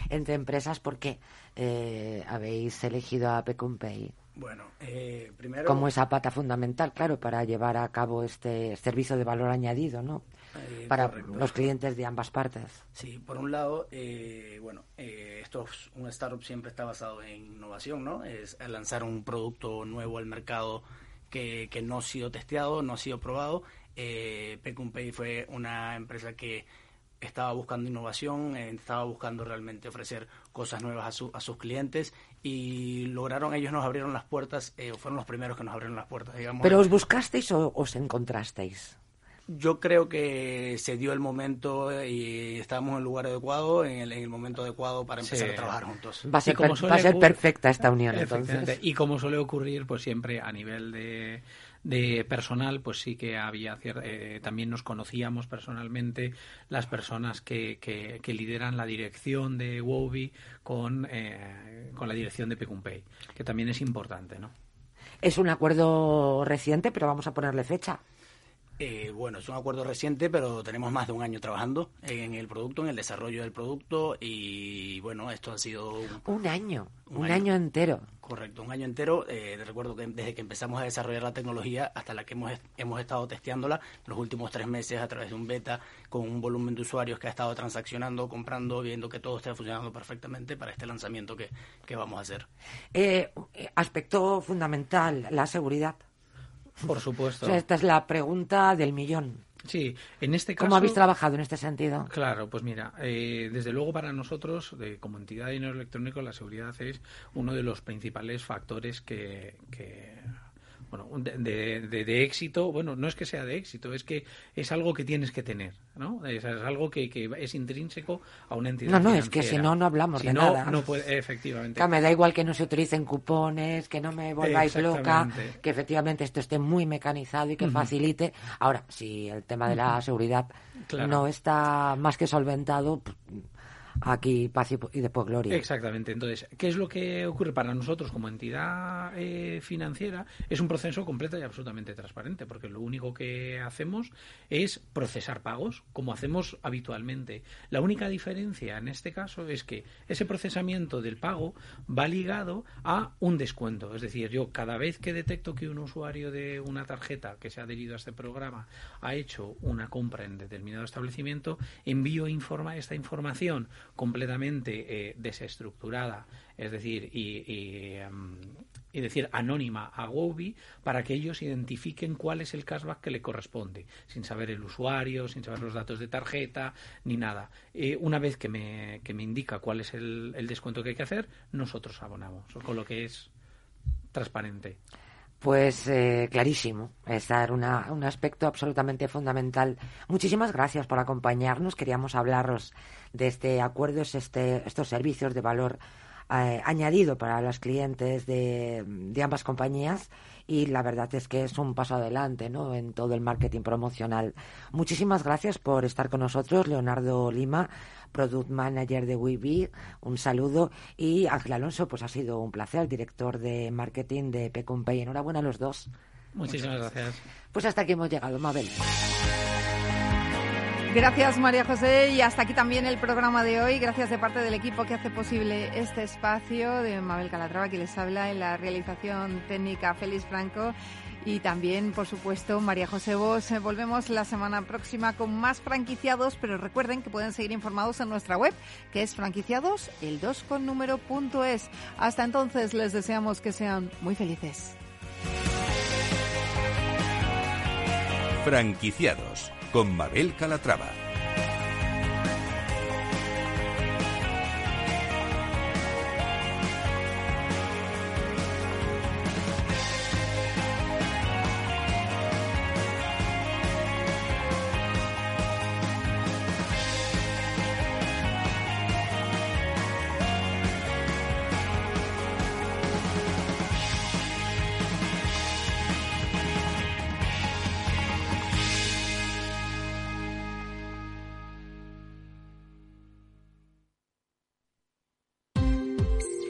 entre empresas, ¿por qué eh, habéis elegido a Pay Bueno, eh, primero... como esa pata fundamental, claro, para llevar a cabo este servicio de valor añadido, ¿no? Eh, Para correcto. los clientes de ambas partes. Sí, por un lado, eh, bueno, eh, esto es- un startup siempre está basado en innovación, ¿no? Es lanzar un producto nuevo al mercado que, que no ha sido testeado, no ha sido probado. Eh, fue una empresa que estaba buscando innovación, eh, estaba buscando realmente ofrecer cosas nuevas a, su- a sus clientes y lograron, ellos nos abrieron las puertas, eh, fueron los primeros que nos abrieron las puertas, digamos. ¿Pero os buscasteis o os encontrasteis? Yo creo que se dio el momento y estábamos en el lugar adecuado, en el, en el momento adecuado para empezar Sí. a trabajar juntos. Va a ser, Y como per- suele va a ser ocurrir- perfecta esta unión, entonces. Y como suele ocurrir, pues siempre a nivel de, de personal, pues sí que había cier- eh, también nos conocíamos personalmente las personas que, que, que lideran la dirección de Wobi con, eh, con la dirección de Pecumpay, que también es importante, ¿no? Es un acuerdo reciente, pero vamos a ponerle fecha. Eh, bueno, es un acuerdo reciente, pero tenemos más de un año trabajando en el producto, en el desarrollo del producto y bueno, esto ha sido... Un, año, un, año. entero. Correcto, un año entero. Eh, recuerdo que desde que empezamos a desarrollar la tecnología hasta la que hemos, hemos estado testeándola los últimos tres meses a través de un beta con un volumen de usuarios que ha estado transaccionando, comprando, viendo que todo esté funcionando perfectamente para este lanzamiento que, que vamos a hacer. Eh, aspecto fundamental, la seguridad. Por supuesto. esta es la pregunta del millón. Sí, en este caso. ¿Cómo habéis trabajado en este sentido? Claro, pues mira, eh, desde luego para nosotros, de, como entidad de dinero electrónico, la seguridad es uno de los principales factores que, que bueno, de, de, éxito, bueno, no es que sea de éxito, es que es algo que tienes que tener, ¿no? Es, algo que, que, es intrínseco a una entidad. No, no, es que si no, no hablamos de no, nada. No puede, efectivamente. me da igual que no se utilicen cupones, que no me volváis loca, que efectivamente esto esté muy mecanizado y que facilite. Ahora, si el tema de la seguridad no está más que solventado, pues, aquí paz y después gloria. Exactamente. Entonces, ¿qué es lo que ocurre para nosotros como entidad eh, financiera? Es un proceso completo y absolutamente transparente, porque lo único que hacemos es procesar pagos, como hacemos habitualmente. La única diferencia en este caso es que ese procesamiento del pago va ligado a un descuento. Es decir, yo cada vez que detecto que un usuario de una tarjeta que se ha adherido a este programa ha hecho una compra en determinado establecimiento, envío informa esta información completamente eh, desestructurada, es decir, y, em, y, decir anónima a Wobi para que ellos identifiquen cuál es el cashback que le corresponde, sin saber el usuario, sin saber los datos de tarjeta, ni nada. Eh, una vez que me, que me indica cuál es el, el descuento que hay que hacer, nosotros abonamos, con lo que es transparente. Pues eh, clarísimo, es dar una, un aspecto absolutamente fundamental. Muchísimas gracias por acompañarnos. Queríamos hablaros de este acuerdo, este, estos servicios de valor eh, añadido para los clientes de, de, ambas compañías y la verdad es que es un paso adelante ¿no? en todo el marketing promocional. Muchísimas gracias por estar con nosotros, Leonardo Lima. Product Manager de WeBe, un saludo. Y Ángel Alonso, pues ha sido un placer, director de marketing de Pecumpay. Enhorabuena a los dos. Muchísimas gracias. Pues hasta aquí hemos llegado, Mabel. Gracias María José y hasta aquí también el programa de hoy. Gracias de parte del equipo que hace posible este espacio de Mabel Calatrava que les habla en la realización técnica Félix Franco y también, por supuesto, María José Vos. Volvemos la semana próxima con más franquiciados, pero recuerden que pueden seguir informados en nuestra web, que es franquiciados, el 2 con punto es. Hasta entonces les deseamos que sean muy felices. Franquiciados con Mabel Calatrava.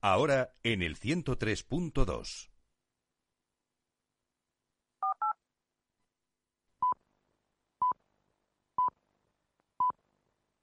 ahora en el 103.2.